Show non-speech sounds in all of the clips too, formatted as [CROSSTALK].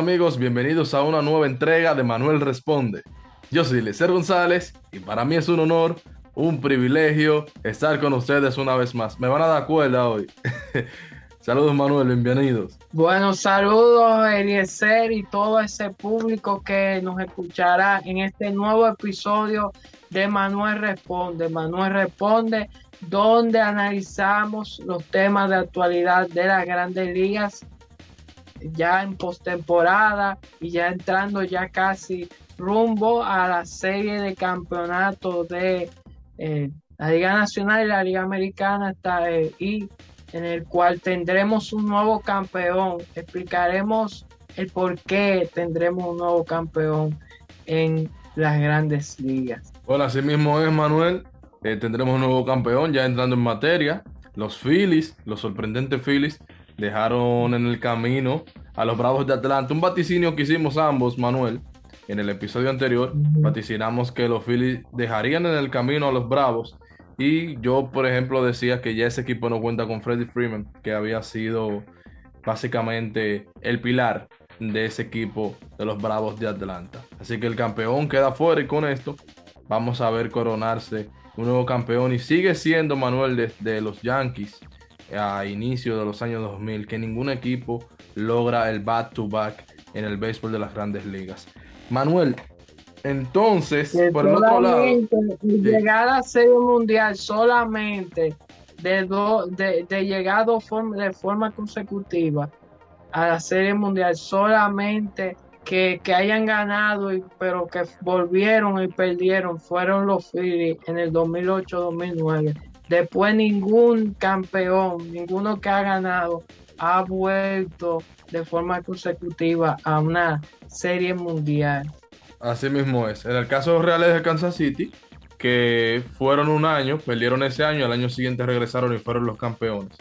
amigos, bienvenidos a una nueva entrega de Manuel Responde. Yo soy Lecer González y para mí es un honor, un privilegio estar con ustedes una vez más. Me van a dar cuerda hoy. [LAUGHS] saludos Manuel, bienvenidos. Bueno, saludos Eliezer y todo ese público que nos escuchará en este nuevo episodio de Manuel Responde. Manuel Responde, donde analizamos los temas de actualidad de las grandes ligas ya en postemporada y ya entrando ya casi rumbo a la serie de campeonatos de eh, la Liga Nacional y la Liga Americana está, eh, y en el cual tendremos un nuevo campeón. Explicaremos el por qué tendremos un nuevo campeón en las grandes ligas. Bueno, así mismo es, Manuel. Eh, tendremos un nuevo campeón ya entrando en materia. Los Phillies, los sorprendentes Phillies, dejaron en el camino a los Bravos de Atlanta. Un vaticinio que hicimos ambos, Manuel. En el episodio anterior vaticinamos que los Phillies dejarían en el camino a los Bravos. Y yo, por ejemplo, decía que ya ese equipo no cuenta con Freddie Freeman, que había sido básicamente el pilar de ese equipo de los Bravos de Atlanta. Así que el campeón queda fuera y con esto vamos a ver coronarse un nuevo campeón y sigue siendo Manuel de, de los Yankees a inicio de los años 2000 que ningún equipo logra el back-to-back en el béisbol de las grandes ligas. Manuel, entonces, por el otro lado... Llegar a ser mundial solamente de, de, de llegar de forma consecutiva a la serie mundial solamente que, que, hayan ganado pero que volvieron y perdieron fueron los Phillies en el 2008-2009 Después ningún campeón, ninguno que ha ganado, ha vuelto de forma consecutiva a una serie mundial. Así mismo es. En el caso de los Reales de Kansas City, que fueron un año, perdieron ese año, al año siguiente regresaron y fueron los campeones.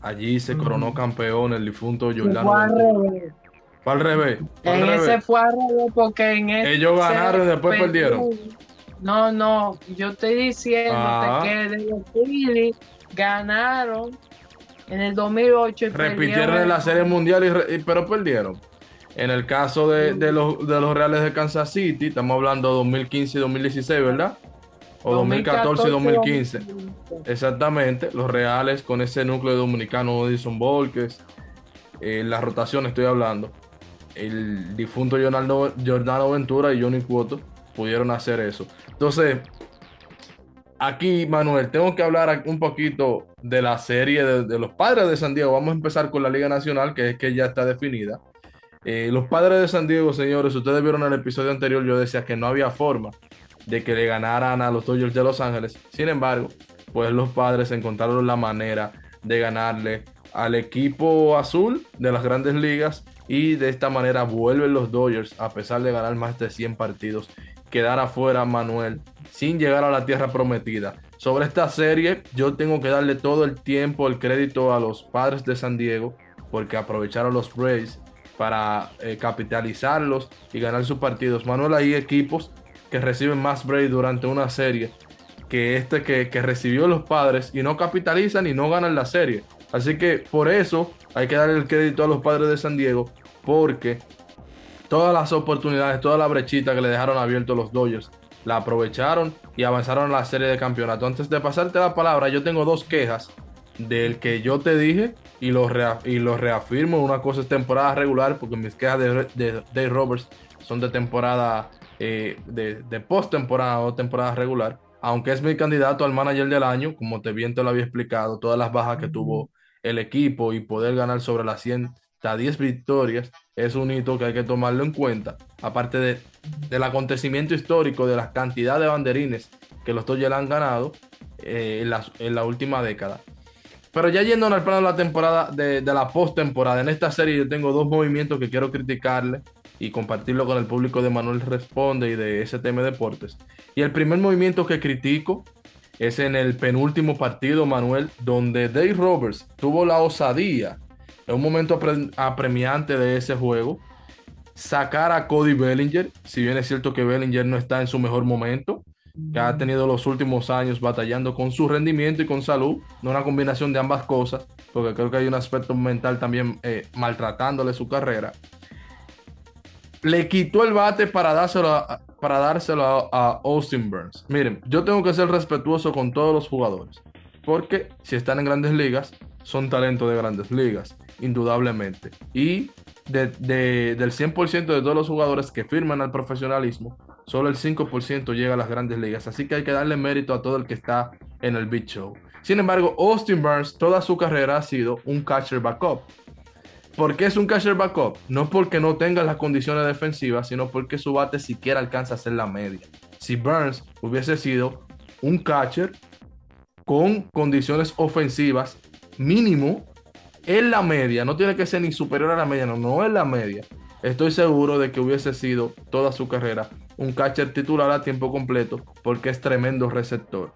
Allí se coronó campeón el difunto Jordan. Fue al revés. Fue al revés. en ese fue al revés porque en ese Ellos ganaron y después perdieron. No, no, yo estoy diciendo ah. que los Phillies ganaron en el 2008. Repitieron en la Serie Mundial, y, pero perdieron. En el caso de, los, de los Reales de Kansas City, estamos hablando de 2015 y 2016, ¿verdad? O 2014, y 2015. Exactamente, los Reales con ese núcleo dominicano Edison Volques, en la rotación estoy hablando, el difunto Jordano Ventura y Johnny Cuoto pudieron hacer eso. Entonces, aquí, Manuel, tengo que hablar un poquito de la serie de, los padres de San Diego. Vamos a empezar con la Liga Nacional, que es que ya está definida. Eh, los padres de San Diego, señores, ustedes vieron en el episodio anterior, yo decía que no había forma de que le ganaran a los Dodgers de Los Ángeles. Sin embargo, pues los padres encontraron la manera de ganarle al equipo azul de las grandes ligas y de esta manera vuelven los Dodgers a pesar de ganar más de 100 partidos quedar afuera Manuel sin llegar a la tierra prometida. Sobre esta serie, yo tengo que darle todo el tiempo, el crédito a los padres de San Diego, porque aprovecharon los Braves para eh, capitalizarlos y ganar sus partidos. Manuel, hay equipos que reciben más Braves durante una serie que este que, que recibió los padres y no capitalizan y no ganan la serie. Así que por eso hay que darle el crédito a los padres de San Diego, porque todas las oportunidades, toda la brechita que le dejaron abierto los Dodgers, la aprovecharon y avanzaron a la serie de campeonato. Antes de pasarte la palabra, yo tengo dos quejas del que yo te dije y lo, y reafirmo. Una cosa es temporada regular, porque mis quejas de, Dave Roberts son de temporada, eh, de, de post-temporada o temporada regular. Aunque es mi candidato al manager del año, como te bien te lo había explicado, todas las bajas que tuvo el equipo y poder ganar sobre las 100 a 10 victorias es un hito que hay que tomarlo en cuenta, aparte de, del acontecimiento histórico de la cantidad de banderines que los Dodgers han ganado eh, en, la, en, la, última década. Pero ya yendo al plano de la temporada, de, de la postemporada, en esta serie yo tengo dos movimientos que quiero criticarle y compartirlo con el público de Manuel Responde y de STM Deportes. Y el primer movimiento que critico es en el penúltimo partido, Manuel, donde Dave Roberts tuvo la osadía es un momento apremiante de ese juego. Sacar a Cody Bellinger, si bien es cierto que Bellinger no está en su mejor momento, que ha tenido los últimos años batallando con su rendimiento y con salud, no una combinación de ambas cosas, porque creo que hay un aspecto mental también eh, maltratándole su carrera. le quitó el bate para dárselo a, para dárselo a, Austin Burns. Miren, yo tengo que ser respetuoso con todos los jugadores, porque si están en grandes ligas, son talentos de grandes ligas, indudablemente. Y del 100% de todos los jugadores que firman al profesionalismo, solo el 5% llega a las grandes ligas. Así que hay que darle mérito a todo el que está en el Big Show. Sin embargo, Austin Burns toda su carrera ha sido un catcher backup. ¿Por qué es un catcher backup? No porque no tenga las condiciones defensivas, sino porque su bate siquiera alcanza a ser la media. Si Burns hubiese sido un catcher con condiciones ofensivas mínimo en la media, no tiene que ser ni superior a la media, no, no es la media. Estoy seguro de que hubiese sido toda su carrera un catcher titular a tiempo completo porque es tremendo receptor.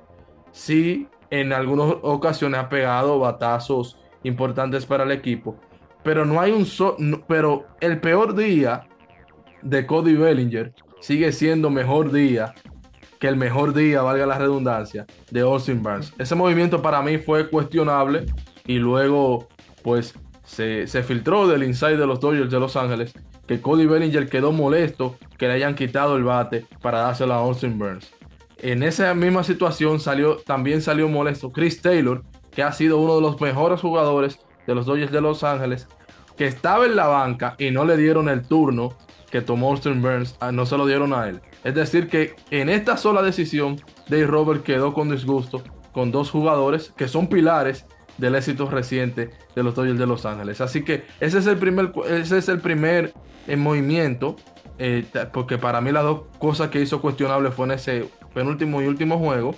Sí, en algunas ocasiones ha pegado batazos importantes para el equipo, pero no hay un pero el peor día de Cody Bellinger sigue siendo mejor día que el mejor día, valga la redundancia, de Austin Barnes. Ese movimiento para mí fue cuestionable y luego pues se, se filtró del inside de los Dodgers de Los Ángeles que Cody Bellinger quedó molesto que le hayan quitado el bate para dárselo a Austin Burns. En esa misma situación salió, también salió molesto Chris Taylor, que ha sido uno de los mejores jugadores de los Dodgers de Los Ángeles que estaba en la banca y no le dieron el turno que tomó Austin Burns, ah, no se lo dieron a él. Es decir, que en esta sola decisión, Dave Robert quedó con disgusto con dos jugadores que son pilares del éxito reciente de los Dodgers de Los Ángeles. Así que ese es el primer, ese es el primer eh, movimiento, eh, porque para mí las dos cosas que hizo cuestionable fue en ese penúltimo y último juego.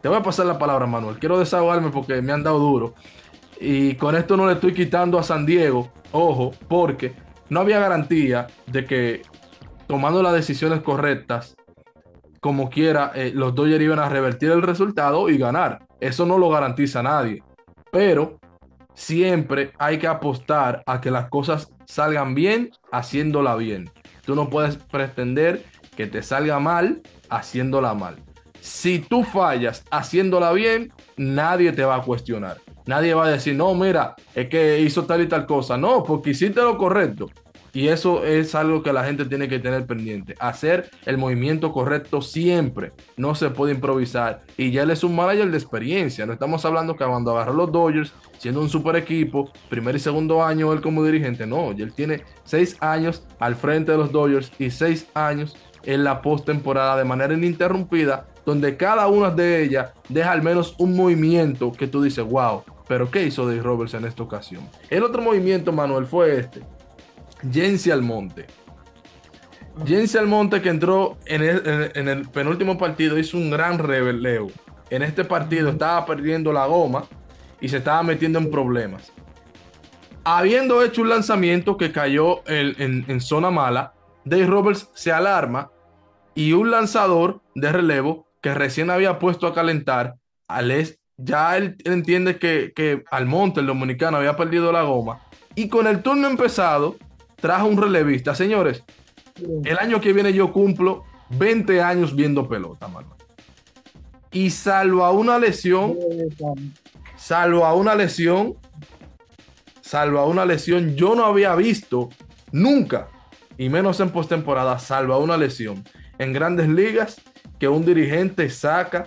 Te voy a pasar la palabra, Manuel. Quiero desahogarme porque me han dado duro. Y con esto no le estoy quitando a San Diego, ojo, porque no había garantía de que tomando las decisiones correctas, como quiera, eh, los Dodgers iban a revertir el resultado y ganar. Eso no lo garantiza nadie. Pero siempre hay que apostar a que las cosas salgan bien haciéndola bien. Tú no puedes pretender que te salga mal haciéndola mal. Si tú fallas haciéndola bien, nadie te va a cuestionar. Nadie va a decir, no, mira, es que hizo tal y tal cosa. No, porque hiciste lo correcto. Y eso es algo que la gente tiene que tener pendiente. Hacer el movimiento correcto siempre. No se puede improvisar. Y ya él es un manager de experiencia. No estamos hablando que cuando agarró los Dodgers, siendo un super equipo, primer y segundo año él como dirigente. No, él tiene seis años al frente de los Dodgers y seis años en la postemporada de manera ininterrumpida, donde cada una de ellas deja al menos un movimiento que tú dices, wow, pero ¿qué hizo Dave Roberts en esta ocasión? El otro movimiento, Manuel, fue este. Jensi Almonte. Jensi Almonte que entró en el, penúltimo partido hizo un gran rebeleo. En este partido estaba perdiendo la goma y se estaba metiendo en problemas. Habiendo hecho un lanzamiento que cayó en, en zona mala, Dave Roberts se alarma y un lanzador de relevo que recién había puesto a calentar al, ya él, entiende que, que Almonte, el dominicano, había perdido la goma. Y con el turno empezado, trajo un relevista. Señores, el año que viene yo cumplo 20 años viendo pelota, mano. Y salvo a una lesión, salvo a una lesión, salvo a una lesión, yo no había visto nunca, y menos en postemporada, salvo a una lesión, en grandes ligas, que un dirigente saca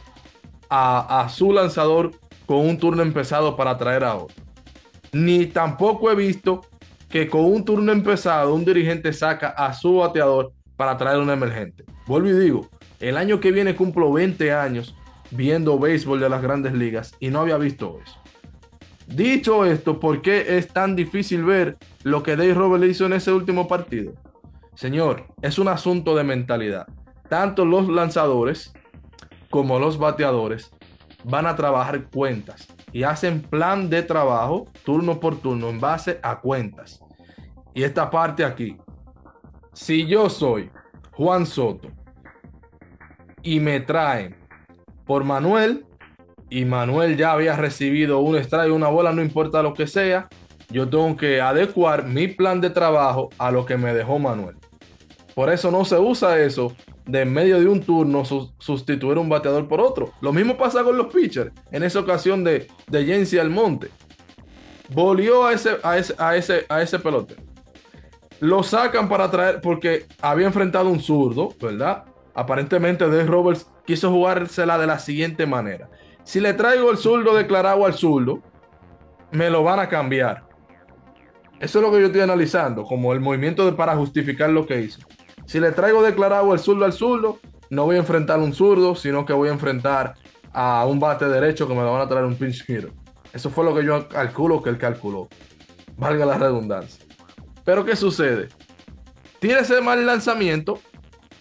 a, su lanzador con un turno empezado para traer a otro. Ni tampoco he visto que con un turno empezado un dirigente saca a su bateador para traer un emergente. Vuelvo y digo, el año que viene cumplo 20 años viendo béisbol de las grandes ligas y no había visto eso. Dicho esto, ¿por qué es tan difícil ver lo que Dave Roberts hizo en ese último partido? Señor, es un asunto de mentalidad. Tanto los lanzadores como los bateadores van a trabajar cuentas y hacen plan de trabajo turno por turno en base a cuentas. Y esta parte aquí, si yo soy Juan Soto y me traen por Manuel y Manuel ya había recibido un strike, una bola, no importa lo que sea, yo tengo que adecuar mi plan de trabajo a lo que me dejó Manuel. Por eso no se usa eso de en medio de un turno sustituir un bateador por otro. Lo mismo pasa con los pitchers. En esa ocasión de, de Jensi Almonte. Volvió a ese, a ese, a ese, a ese pelote. Lo sacan para traer, porque había enfrentado un zurdo, ¿verdad? Aparentemente Dave Roberts quiso jugársela de la siguiente manera. Si le traigo el zurdo declarado al zurdo, me lo van a cambiar. Eso es lo que yo estoy analizando, como el movimiento para justificar lo que hizo. Si le traigo declarado el zurdo al zurdo, no voy a enfrentar un zurdo, sino que voy a enfrentar a un bate derecho que me lo van a traer un pinch hitter. Eso fue lo que yo calculo que él calculó. Valga la redundancia. Pero ¿qué sucede? Tiene ese mal lanzamiento,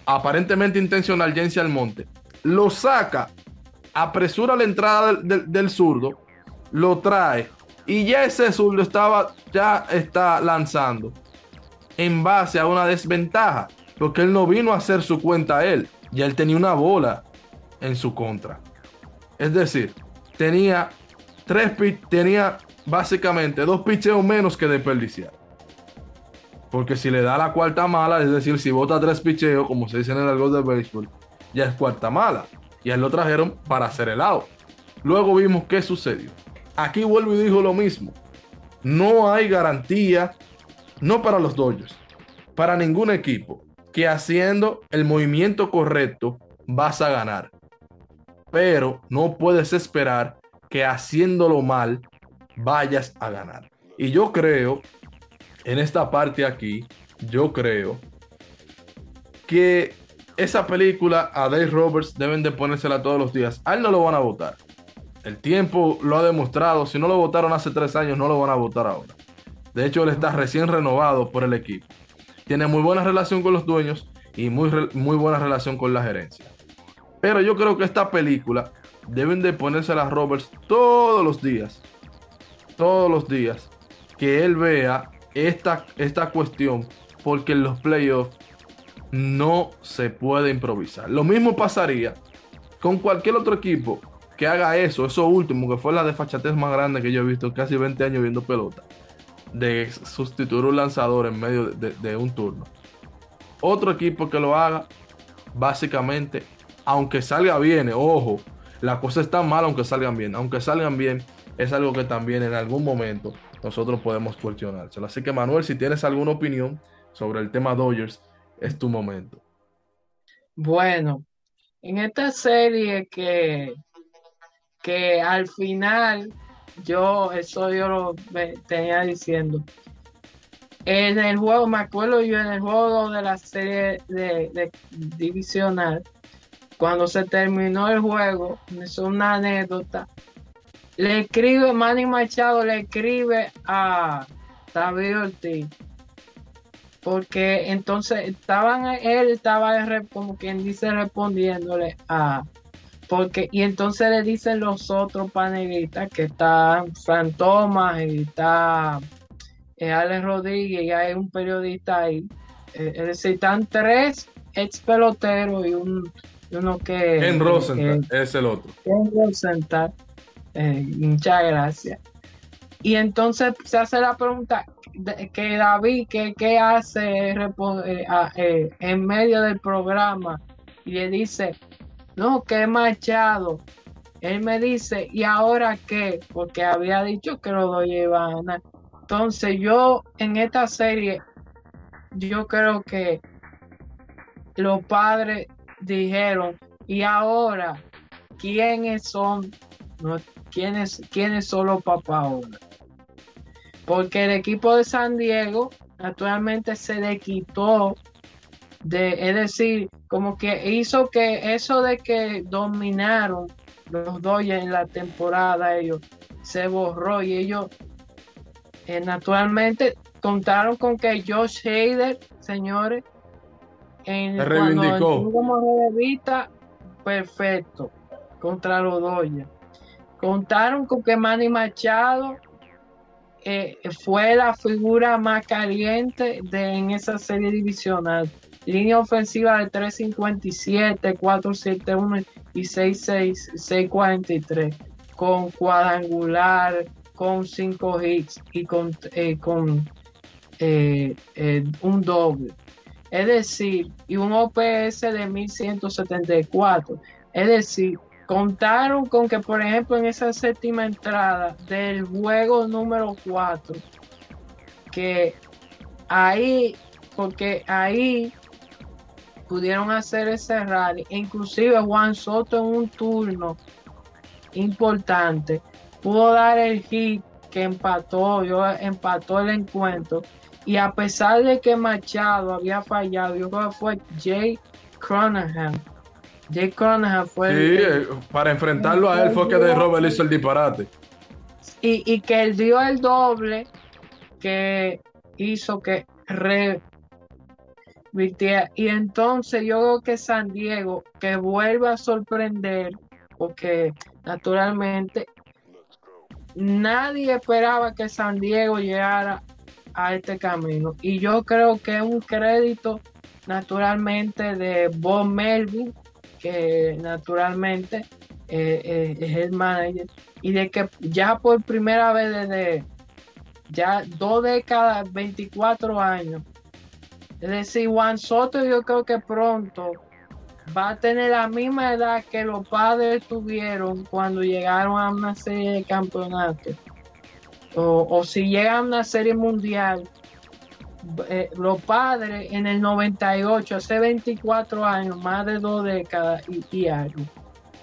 aparentemente intencional, Jensi Almonte. Lo saca, apresura la entrada del, zurdo, lo trae y ya ese zurdo estaba, ya está lanzando en base a una desventaja, porque él no vino a hacer su cuenta a él, ya él tenía una bola en su contra. Es decir, tenía tres tenía básicamente dos picheos menos que desperdiciar. Porque si le da la cuarta mala, es decir, si bota tres picheos, como se dice en el algo de béisbol, ya es cuarta mala. Y él lo trajeron para hacer el out. Luego vimos qué sucedió. Aquí vuelvo y dijo lo mismo. No hay garantía, no para los Dodgers, para ningún equipo, que haciendo el movimiento correcto vas a ganar. Pero no puedes esperar que haciéndolo mal vayas a ganar. Y yo creo, en esta parte aquí, yo creo que esa película a Dave Roberts deben de ponérsela todos los días. A él no lo van a votar. El tiempo lo ha demostrado. Si no lo votaron hace tres años, no lo van a votar ahora. De hecho, él está recién renovado por el equipo. Tiene muy buena relación con los dueños y muy, muy buena relación con la gerencia. Pero yo creo que esta película deben de ponérsela a Roberts todos los días. Todos los días. Que él vea esta, esta cuestión. Porque en los playoffs no se puede improvisar. Lo mismo pasaría con cualquier otro equipo que haga eso, eso último, que fue la desfachatez más grande que yo he visto casi 20 años viendo pelota, de sustituir un lanzador en medio de, un turno. Otro equipo que lo haga, básicamente, aunque salga bien, ojo, la cosa está mal aunque salgan bien, aunque salgan bien, es algo que también en algún momento nosotros podemos cuestionárselo. Así que Manuel, si tienes alguna opinión sobre el tema Dodgers, es tu momento. Bueno, en esta serie que que al final yo, eso yo lo tenía diciendo. En el juego, me acuerdo yo en el juego de la serie de, divisional, cuando se terminó el juego, es una anécdota. Le escribe, Manny Machado le escribe a David Ortiz. Porque entonces estaban, él estaba como quien dice respondiéndole a, porque, y entonces le dicen los otros panelistas que está Fran Thomas y está eh, Alex Rodríguez y hay un periodista ahí. Eh, es decir, están tres ex peloteros y, un, uno que. En Rosenthal, es el otro. En Rosenthal. Eh, muchas gracias. Y entonces se hace la pregunta que David, ¿qué, hace en medio del programa? Y le dice, no, que Machado. Él me dice, ¿y ahora qué? Porque había dicho que lo doy iban Entonces yo en esta serie, yo creo que los padres dijeron, ¿y ahora quiénes son? ¿Quiénes, ¿Quiénes son los papás ahora? Porque el equipo de San Diego actualmente se le quitó de, es decir, como que hizo que eso de que dominaron los Dodgers en la temporada, ellos se borró y ellos eh, naturalmente contaron con que Josh Hader, señores, en reivindicó. como revista, perfecto contra los Dodgers. Contaron con que Manny Machado eh, fue la figura más caliente en esa serie divisional. Línea ofensiva de 357, 471 y 66, 643. Con cuadrangular, con 5 hits y con, con eh, eh, un doble. Es decir, y un OPS de 1174. Es decir, contaron con que, por ejemplo, en esa séptima entrada del juego número 4, que ahí, porque ahí pudieron hacer ese rally. Inclusive Juan Soto en un turno importante pudo dar el hit que empató, empató el encuentro. Y a pesar de que Machado había fallado, yo creo que fue Jay Cronahan. Jay Cronahan fue. Sí, eh, para enfrentarlo a él fue que de Robert hizo el disparate. Y, y que él dio el doble que hizo que re y entonces yo creo que San Diego, que vuelva a sorprender, porque naturalmente nadie esperaba que San Diego llegara a este camino. Y yo creo que es un crédito naturalmente de Bob Melvin, que naturalmente eh, eh, es el manager, y de que ya por primera vez desde ya dos décadas, 24 años, es decir, Juan Soto yo creo que pronto va a tener la misma edad que los padres tuvieron cuando llegaron a una serie de campeonatos. O, si llegan a una serie mundial, eh, los padres en el 98, hace 24 años, más de dos décadas y, algo,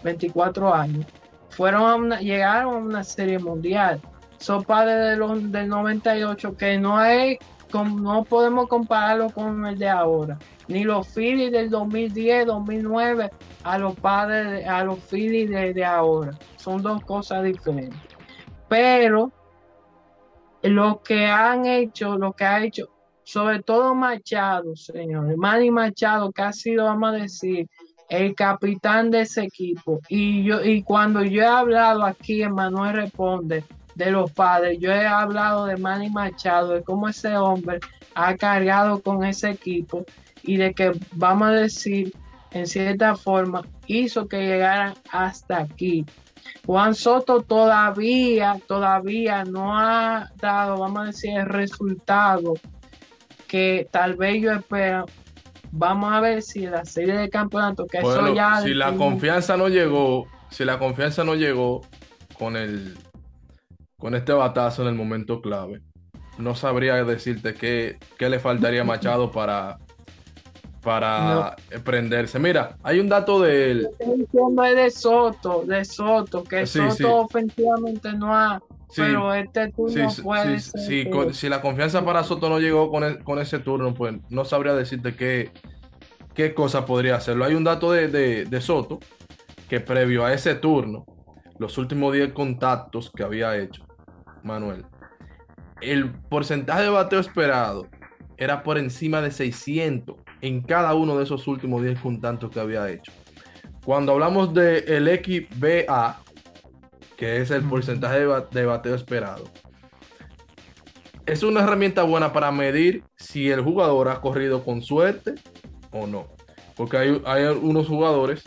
24 años, fueron llegaron a una serie mundial. Son padres de del 98 que no hay no podemos compararlo con el de ahora. Ni los Phillies del 2010, 2009 a los padres, a los Phillies de, ahora. Son dos cosas diferentes. Pero lo que han hecho, lo que ha hecho, sobre todo Machado, señores, Manny Machado, que ha sido, vamos a decir, el capitán de ese equipo. Y yo, y cuando yo he hablado aquí, Manuel responde, de los padres. Yo he hablado de Manny Machado, de cómo ese hombre ha cargado con ese equipo y de que, vamos a decir, en cierta forma, hizo que llegaran hasta aquí. Juan Soto todavía, todavía no ha dado, vamos a decir, el resultado que tal vez yo espero. Vamos a ver si la serie de campeonato, que eso ya. Si la confianza no llegó, si la confianza no llegó con el con este batazo en el momento clave. No sabría decirte qué, le faltaría a Machado para, para prenderse. Mira, hay un dato de él. de Soto, de Soto, que Soto ofensivamente no ha. Pero este turno puede ser. si la confianza para Soto no llegó con, e, con, ese turno, pues no sabría decirte qué, qué cosa podría hacerlo. Hay un dato de, de Soto que previo a ese turno, los últimos 10 contactos que había hecho, Manuel, el porcentaje de bateo esperado era por encima de 600 en cada uno de esos últimos 10 contactos que había hecho. Cuando hablamos del el XBA, que es el porcentaje de, bateo esperado, es una herramienta buena para medir si el jugador ha corrido con suerte o no. Porque hay, hay unos jugadores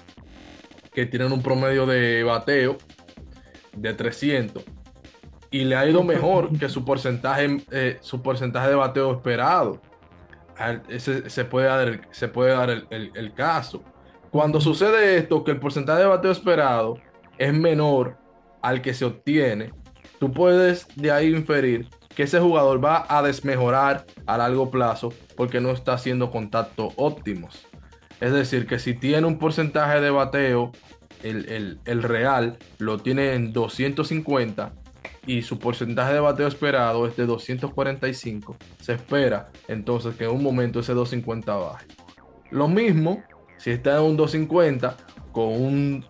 que tienen un promedio de bateo de 300 y le ha ido [LAUGHS] mejor que su porcentaje, eh, su porcentaje de bateo esperado. Se puede dar, el, se puede dar el, caso. Cuando sucede esto, que el porcentaje de bateo esperado es menor al que se obtiene, tú puedes de ahí inferir que ese jugador va a desmejorar a largo plazo porque no está haciendo contactos óptimos. Es decir, que si tiene un porcentaje de bateo, el, el real lo tiene en 250 y su porcentaje de bateo esperado es de 245, se espera entonces que en un momento ese 250 baje. Lo mismo si está en un 250 con un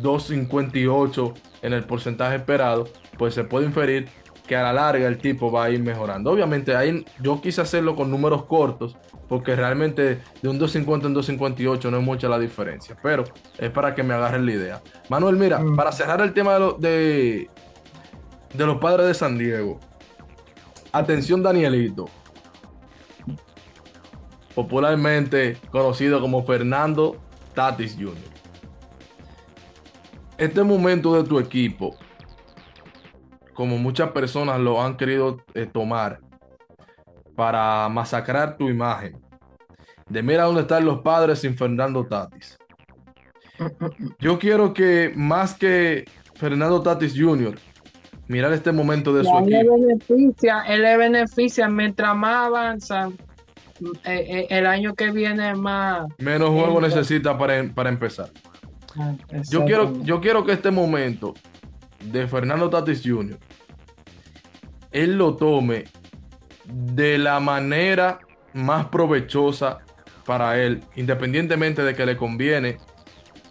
258 en el porcentaje esperado, pues se puede inferir que a la larga el tipo va a ir mejorando. Obviamente ahí yo quise hacerlo con números cortos porque realmente de un 250 en 258 no es mucha la diferencia, pero es para que me agarren la idea. Manuel, mira, mm. para cerrar el tema de, de, de los padres de San Diego. Atención Danielito. Popularmente conocido como Fernando Tatis Jr. Este momento de tu equipo, como muchas personas lo han querido eh, tomar para masacrar tu imagen, de mira dónde están los padres sin Fernando Tatis. [LAUGHS] Yo quiero que más que Fernando Tatis Jr., mirar este momento de su él equipo. Le beneficia, él le beneficia mientras más avanza. eh, eh, el año que viene más. Menos juego necesita para, para empezar. Yo quiero, yo quiero que este momento de Fernando Tatis Jr. él lo tome de la manera más provechosa para él, independientemente de que le conviene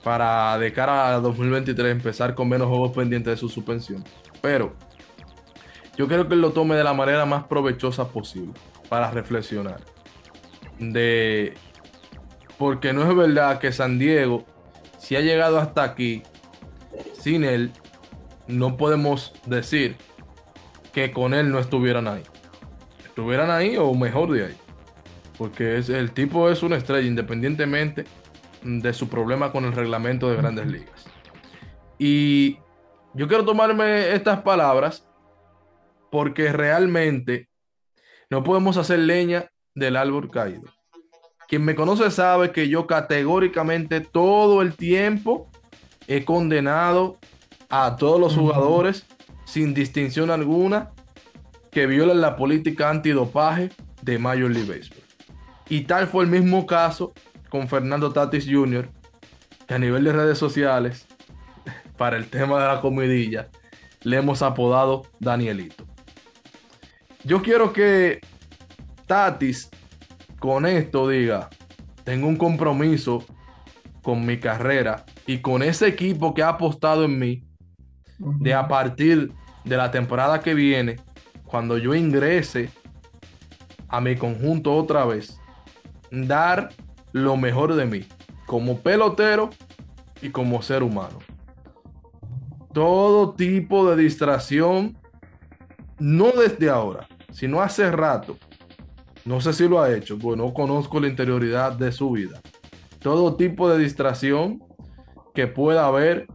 para de cara a 2023 empezar con menos juegos pendientes de su suspensión. Pero yo quiero que él lo tome de la manera más provechosa posible para reflexionar. De porque no es verdad que San Diego, si ha llegado hasta aquí, sin él, no podemos decir que con él no estuvieran ahí. Estuvieran ahí o mejor de ahí. Porque es, el tipo es una estrella, independientemente de su problema con el reglamento de grandes ligas. Y yo quiero tomarme estas palabras porque realmente no podemos hacer leña del árbol caído. Quien me conoce sabe que yo categóricamente todo el tiempo he condenado a todos los jugadores sin distinción alguna que violan la política antidopaje de Major League Baseball. Y tal fue el mismo caso con Fernando Tatis Jr., que a nivel de redes sociales, [LAUGHS] para el tema de la comidilla, le hemos apodado Danielito. Yo quiero que Tatis con esto diga, tengo un compromiso con mi carrera y con ese equipo que ha apostado en mí, de a partir de la temporada que viene, cuando yo ingrese a mi conjunto otra vez, dar lo mejor de mí, como pelotero y como ser humano. Todo tipo de distracción, no desde ahora, sino hace rato. No sé si lo ha hecho, pues no conozco la interioridad de su vida. Todo tipo de distracción que pueda haber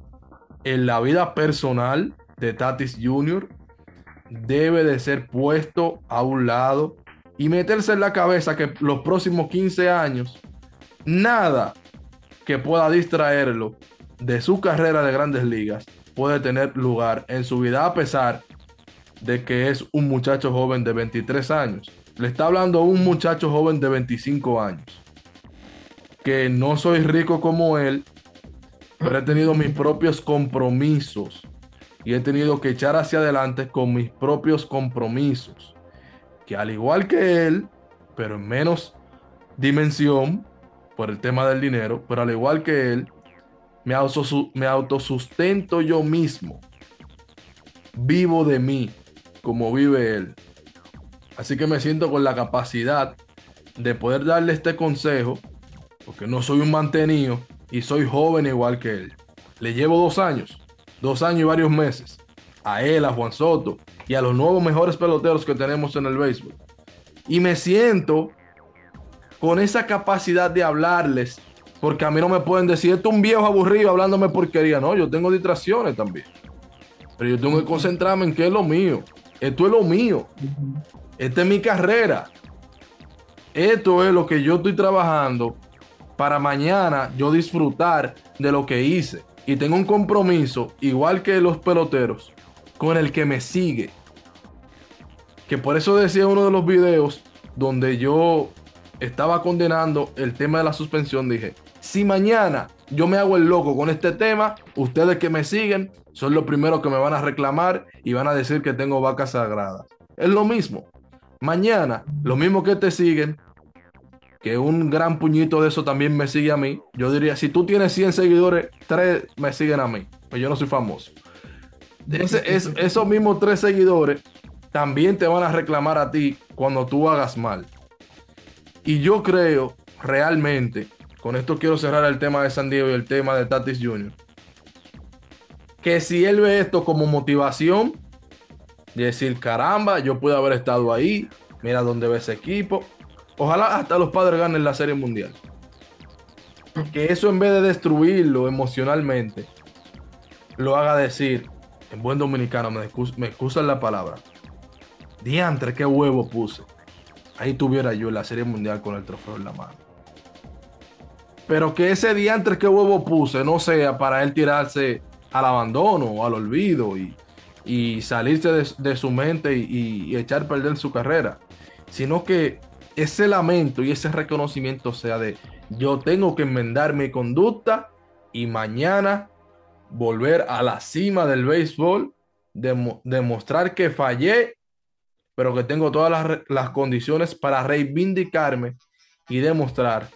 en la vida personal de Tatis Jr. debe de ser puesto a un lado y meterse en la cabeza que los próximos 15 años nada que pueda distraerlo de su carrera de grandes ligas puede tener lugar en su vida a pesar de que es un muchacho joven de 23 años. Le está hablando un muchacho joven de 25 años. Que no soy rico como él, pero he tenido mis propios compromisos y he tenido que echar hacia adelante con mis propios compromisos. Que al igual que él, pero en menos dimensión por el tema del dinero, pero al igual que él, me, me autosustento yo mismo. Vivo de mí como vive él. Así que me siento con la capacidad de poder darle este consejo, porque no soy un mantenido y soy joven igual que él. Le llevo dos años, dos años y varios meses, a él, a Juan Soto y a los nuevos mejores peloteros que tenemos en el béisbol. Y me siento con esa capacidad de hablarles, porque a mí no me pueden decir, esto es un viejo aburrido hablándome porquería. No, yo tengo distracciones también. Pero yo tengo que concentrarme en qué es lo mío. Esto es lo mío. Esta es mi carrera. Esto es lo que yo estoy trabajando para mañana yo disfrutar de lo que hice. Y tengo un compromiso, igual que los peloteros, con el que me sigue. Que por eso decía uno de los videos donde yo estaba condenando el tema de la suspensión, dije, si mañana yo me hago el loco con este tema, ustedes que me siguen son los primeros que me van a reclamar y van a decir que tengo vacas sagradas. Es lo mismo. Mañana, lo mismo que te siguen, que un gran puñito de eso también me sigue a mí. Yo diría, si tú tienes 100 seguidores, 3 me siguen a mí. Pues yo no soy famoso. Ese- [LAUGHS] es- esos mismos 3 seguidores también te van a reclamar a ti cuando tú hagas mal. Y yo creo realmente, con esto quiero cerrar el tema de San Diego y el tema de Tatis Jr., que si él ve esto como motivación, de decir, caramba, yo pude haber estado ahí, mira dónde ve ese equipo. Ojalá hasta los padres ganen la Serie Mundial. Que eso en vez de destruirlo emocionalmente, lo haga decir, en buen dominicano, me, excus- me excusan la palabra, diantre, qué huevo puse. Ahí tuviera yo la Serie Mundial con el trofeo en la mano. Pero que ese diantre que huevo puse no sea para él tirarse al abandono al olvido y, y salirse de, su mente y, y, echar perder su carrera, sino que ese lamento y ese reconocimiento sea de yo tengo que enmendar mi conducta y mañana volver a la cima del béisbol, demostrar que fallé, pero que tengo todas las, las condiciones para reivindicarme y demostrar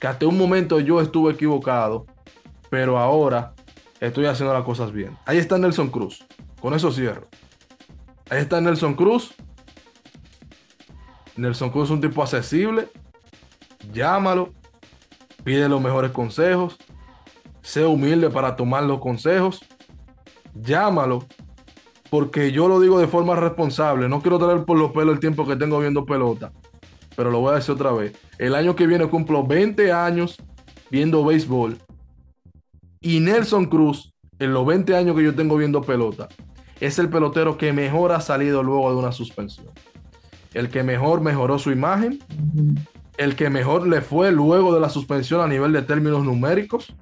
que hasta un momento yo estuve equivocado, pero ahora estoy haciendo las cosas bien. Ahí está Nelson Cruz. Con eso cierro. Ahí está Nelson Cruz. Nelson Cruz es un tipo accesible. Llámalo. Pide los mejores consejos. Sé humilde para tomar los consejos. Llámalo. Porque yo lo digo de forma responsable. No quiero traer por los pelos el tiempo que tengo viendo pelota. Pero lo voy a decir otra vez. El año que viene cumplo 20 años viendo béisbol. Y Nelson Cruz, en los 20 años que yo tengo viendo pelota, es el pelotero que mejor ha salido luego de una suspensión. El que mejor mejoró su imagen. El que mejor le fue luego de la suspensión a nivel de términos numéricos.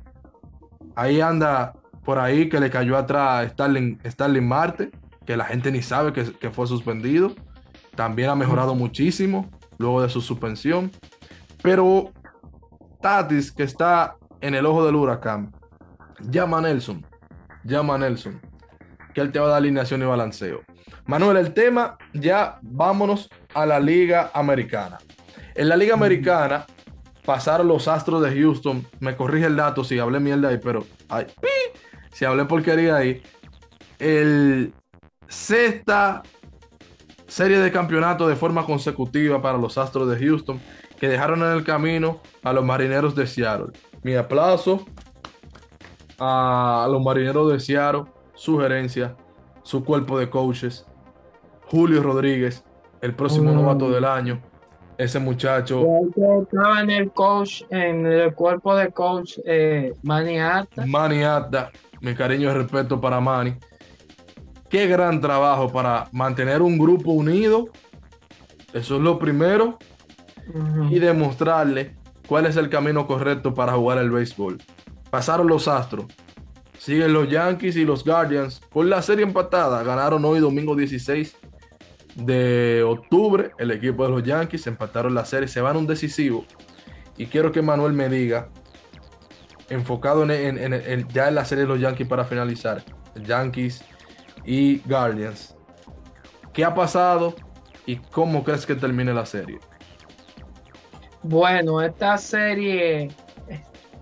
Ahí anda por ahí que le cayó atrás Starling, Starling Marte, que la gente ni sabe que, que fue suspendido. También ha mejorado muchísimo luego de su suspensión. Pero Tatis, que está en el ojo del huracán, llama a Nelson. Llama a Nelson que él te va a dar alineación y balanceo. Manuel, el tema, ya vámonos a la Liga Americana. En la Liga Americana pasaron los Astros de Houston. Me corrige el dato si hablé mierda ahí, pero ay, si hablé porquería ahí. El sexta serie de campeonato de forma consecutiva para los Astros de Houston que dejaron en el camino a los marineros de Seattle. Mi aplauso a los marineros de Seattle sugerencia, su cuerpo de coaches, Julio Rodríguez, el próximo mm. novato del año, ese muchacho. Estaba en el coach, en el cuerpo de coach eh, Manny Atta. mi cariño y respeto para Manny. Qué gran trabajo para mantener un grupo unido. Eso es lo primero. Y demostrarle cuál es el camino correcto para jugar el béisbol. Pasaron los astros, Siguen los Yankees y los Guardians con la serie empatada. Ganaron hoy domingo 16 de octubre. El equipo de los Yankees empataron la serie. Se van un decisivo. Y quiero que Manuel me diga, enfocado en, ya en la serie de los Yankees para finalizar, Yankees y Guardians, ¿qué ha pasado y cómo crees que termine la serie? Bueno, esta serie,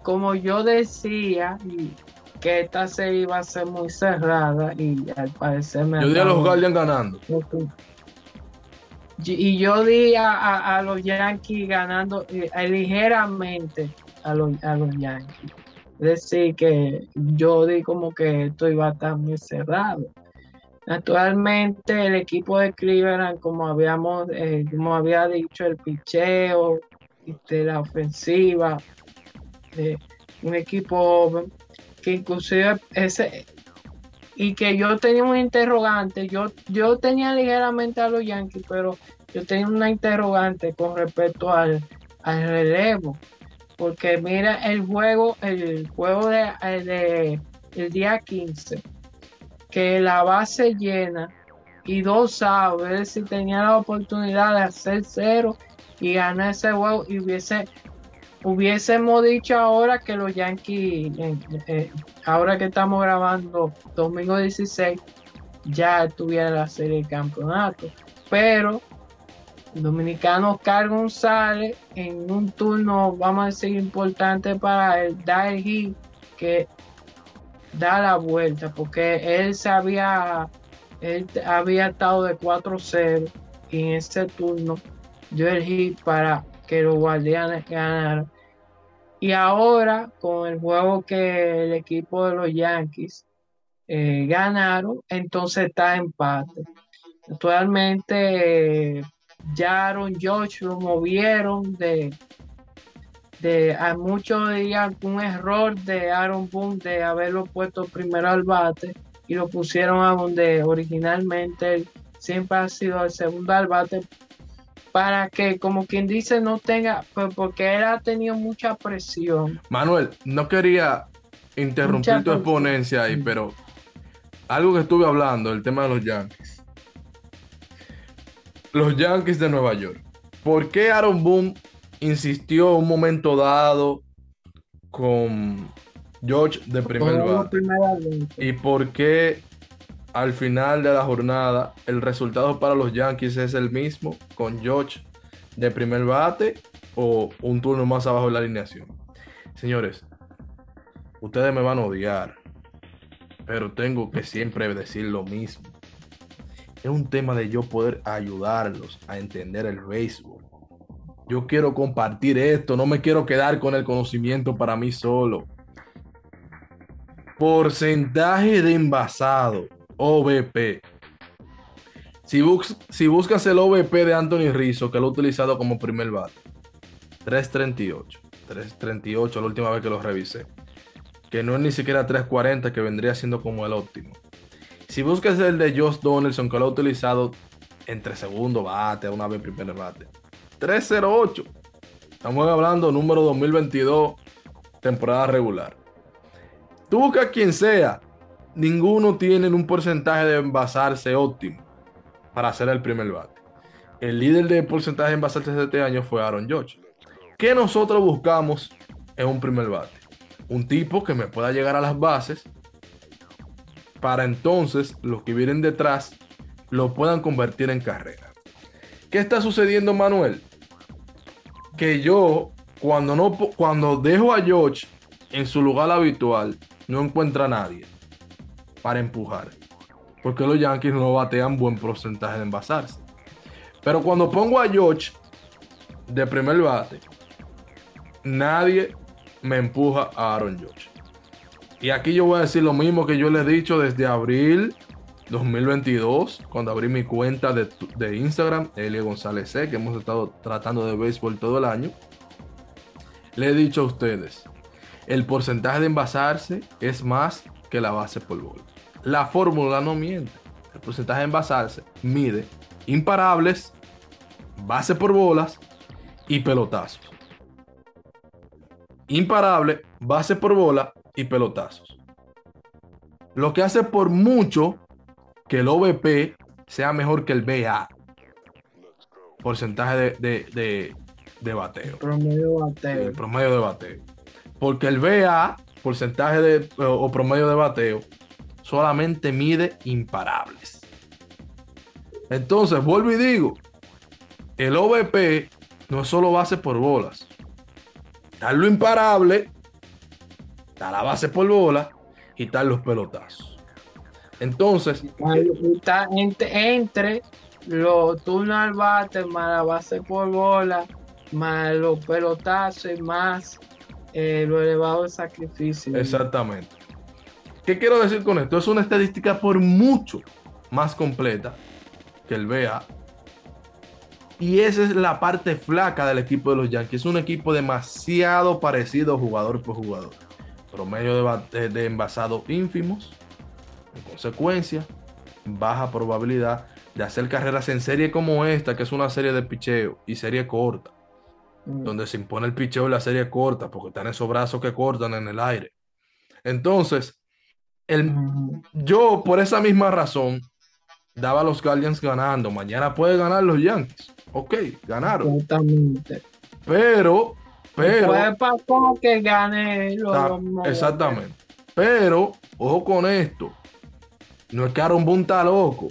como yo decía, que esta serie iba a ser muy cerrada y al parecer me... Yo diría a los Guardians ganando. Y yo di a, los Yankees ganando eh, ligeramente a los, a los Yankees. Es decir, que yo di como que esto iba a estar muy cerrado. Actualmente el equipo de Cleveland, como habíamos, eh, como había dicho, el picheo, este, la ofensiva, eh, un equipo que inclusive ese y que yo tenía un interrogante, yo, yo tenía ligeramente a los Yankees, pero yo tenía una interrogante con respecto al, relevo, porque mira el juego, el juego de, de el día 15, que la base llena y dos a ver si tenía la oportunidad de hacer cero y ganar ese juego y hubiese hubiésemos dicho ahora que los Yankees, eh, eh, ahora que estamos grabando domingo 16, ya tuviera la serie de campeonato. Pero el dominicano Carl González, en un turno, vamos a decir, importante para él, da el hit que da la vuelta, porque él se había, él había estado de 4-0 y en ese turno dio el hit para que los guardianes ganaran y ahora, con el juego que el equipo de los Yankees eh, ganaron, entonces está empate. Actualmente, ya Aaron George lo movieron de, de a muchos días un error de Aaron Boone de haberlo puesto primero al bate y lo pusieron a donde originalmente siempre ha sido el segundo al bate para que, como quien dice, no tenga, pues porque él ha tenido mucha presión. Manuel, no quería interrumpir tu exponencia ahí, pero algo que estuve hablando, el tema de los Yankees. Los Yankees de Nueva York. ¿Por qué Aaron Boone insistió un momento dado con George de primer bate? ¿Y por qué al final de la jornada el resultado para los Yankees es el mismo con George de primer bate o un turno más abajo de la alineación? Señores, ustedes me van a odiar, pero tengo que siempre decir lo mismo. Es un tema de yo poder ayudarlos a entender el béisbol. Yo quiero compartir esto, no me quiero quedar con el conocimiento para mí solo. Porcentaje de envasado, OVP. Si, buscas el OVP de Anthony Rizzo, que lo he utilizado como primer bate, 338. 338 la última vez que lo revisé. Que no es ni siquiera 340, que vendría siendo como el óptimo. Si buscas el de Josh Donaldson, que lo ha utilizado entre segundo bate, una vez primer bate. 308. Estamos hablando número 2022, temporada regular. Tú buscas quien sea, ninguno tiene un porcentaje de envasarse óptimo para hacer el primer bate. El líder de porcentaje de envasarse de este año fue Aaron George. ¿Qué nosotros buscamos en un primer bate? Un tipo que me pueda llegar a las bases para entonces los que vienen detrás lo puedan convertir en carrera. ¿Qué está sucediendo, Manuel? Que yo, cuando, no, cuando dejo a George en su lugar habitual, no encuentra a nadie para empujar. Porque los Yankees no batean buen porcentaje de envasarse. Pero cuando pongo a George de primer bate, nadie me empuja a Aaron George. Y aquí yo voy a decir lo mismo que yo le he dicho desde abril 2022, cuando abrí mi cuenta de, Instagram, Elio González C, que hemos estado tratando de béisbol todo el año. Le he dicho a ustedes, el porcentaje de envasarse es más que la base por bola. La fórmula no miente. El porcentaje de envasarse mide imparables, base por bolas y pelotazos imparable, base por bola y pelotazos. Lo que hace por mucho que el OVP sea mejor que el BA. Porcentaje de, de, bateo. Promedio bateo. El promedio de bateo. Porque el BA, porcentaje de, o promedio de bateo, solamente mide imparables. Entonces, vuelvo y digo, el OVP no es solo base por bolas. Está lo imparable, está la base por bola y están los pelotazos. Entonces, está entre, los turnos al bate, más la base por bola, más los pelotazos y más eh, lo elevado de sacrificio. Exactamente. ¿Qué quiero decir con esto? Es una estadística por mucho más completa que el BA y esa es la parte flaca del equipo de los Yankees. Es un equipo demasiado parecido jugador por jugador. Promedio de, de envasados ínfimos. En consecuencia, baja probabilidad de hacer carreras en serie como esta, que es una serie de picheo y serie corta. Mm. Donde se impone el picheo y la serie corta, porque están esos brazos que cortan en el aire. Entonces, el, yo por esa misma razón daba a los Guardians ganando. Mañana puede ganar los Yankees. Ok, ganaron. Exactamente. Pero, pero. Puede pasar que gane los Exactamente. Pero, ojo con esto. No es que Aaron Boone está loco.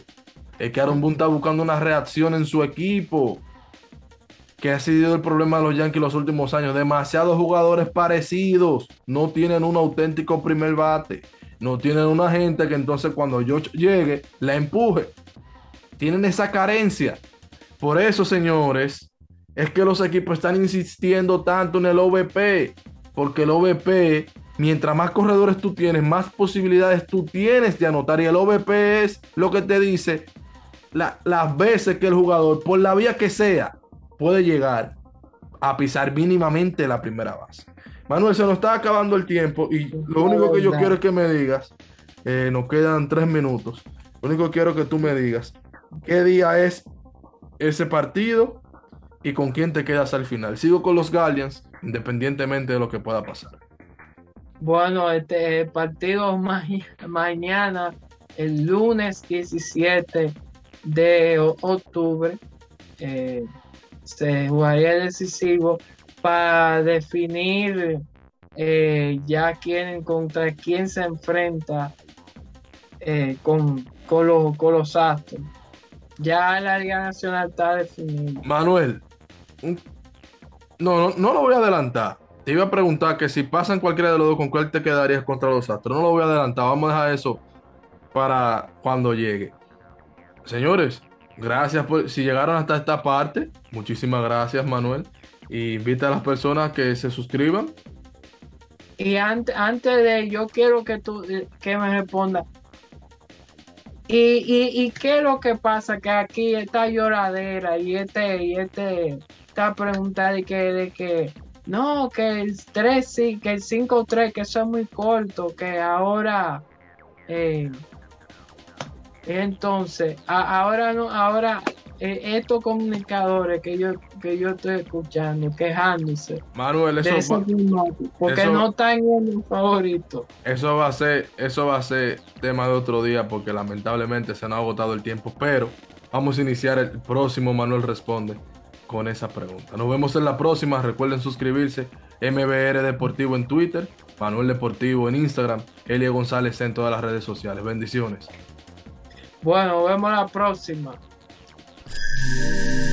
Es que Aaron Boone está buscando una reacción en su equipo. Que ha sido el problema de los Yankees los últimos años. Demasiados jugadores parecidos. No tienen un auténtico primer bate. No tienen una gente que entonces cuando yo llegue la empuje. Tienen esa carencia. Por eso, señores, es que los equipos están insistiendo tanto en el OVP. Porque el OVP, mientras más corredores tú tienes, más posibilidades tú tienes de anotar. Y el OVP es lo que te dice las veces que el jugador, por la vía que sea, puede llegar a pisar mínimamente la primera base. Manuel, se nos está acabando el tiempo y lo único que yo quiero es que me digas, eh, nos quedan tres minutos, lo único que quiero que tú me digas, ¿qué día es ese partido y con quién te quedas al final? Sigo con los Guardians, independientemente de lo que pueda pasar. Bueno, este partido mañana el lunes 17 de octubre. Eh, se jugaría decisivo para definir eh, ya quién contra quién se enfrenta eh, con, con, los, con Astros. Ya la Liga Nacional está definida. Manuel, no, no, no lo voy a adelantar. Te iba a preguntar que si pasan cualquiera de los dos, ¿con cuál te quedarías contra los Astros? No lo voy a adelantar, vamos a dejar eso para cuando llegue. Señores, gracias por si llegaron hasta esta parte. Muchísimas gracias, Manuel. Y invita a las personas que se suscriban. Y antes, antes de, yo quiero que tú eh, que me respondas. Y, qué es lo que pasa? Que aquí esta lloradera y este, y este, esta pregunta de que, de que no, que el 3 sí, que el 5-3, que eso es muy corto, que ahora eh, entonces, ahora no, ahora eh, estos comunicadores que yo que yo estoy escuchando quejándose. Manuel, eso va, porque no están en mi favorito. Eso va a ser, eso va a ser tema de otro día porque lamentablemente se nos ha agotado el tiempo, pero vamos a iniciar el próximo Manuel responde con esa pregunta. Nos vemos en la próxima. Recuerden suscribirse. MBR Deportivo en Twitter, Manuel Deportivo en Instagram, Elia González en todas las redes sociales. Bendiciones. Bueno, vemos la próxima. Yeah.